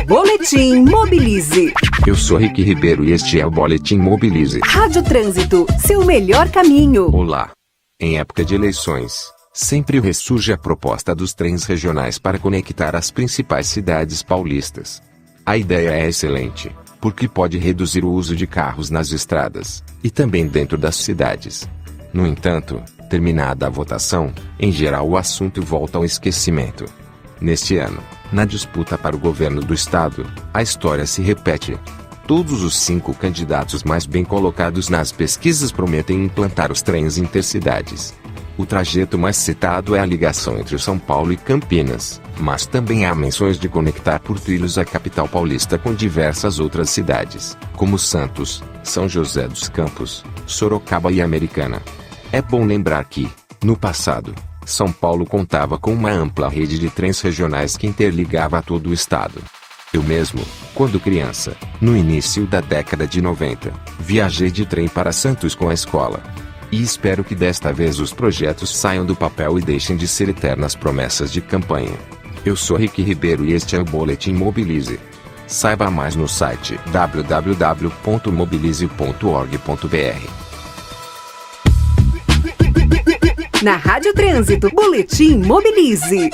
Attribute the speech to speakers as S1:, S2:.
S1: Boletim Mobilize.
S2: Eu sou Rick Ribeiro e este é o Boletim Mobilize.
S1: Rádio Trânsito, seu melhor caminho.
S2: Olá. Em época de eleições, sempre ressurge a proposta dos trens regionais para conectar as principais cidades paulistas. A ideia é excelente, porque pode reduzir o uso de carros nas estradas, e também dentro das cidades. No entanto, terminada a votação, em geral o assunto volta ao esquecimento. Neste ano, na disputa para o governo do estado, a história se repete. Todos os cinco candidatos mais bem colocados nas pesquisas prometem implantar os trens intercidades. O trajeto mais citado é a ligação entre São Paulo e Campinas, mas também há menções de conectar por trilhos a capital paulista com diversas outras cidades, como Santos, São José dos Campos, Sorocaba e Americana. É bom lembrar que, no passado, são Paulo contava com uma ampla rede de trens regionais que interligava todo o estado. Eu mesmo, quando criança, no início da década de 90, viajei de trem para Santos com a escola. E espero que desta vez os projetos saiam do papel e deixem de ser eternas promessas de campanha. Eu sou Rick Ribeiro e este é o Boletim Mobilize. Saiba mais no site www.mobilize.org.br.
S1: Na Rádio Trânsito, Boletim Mobilize.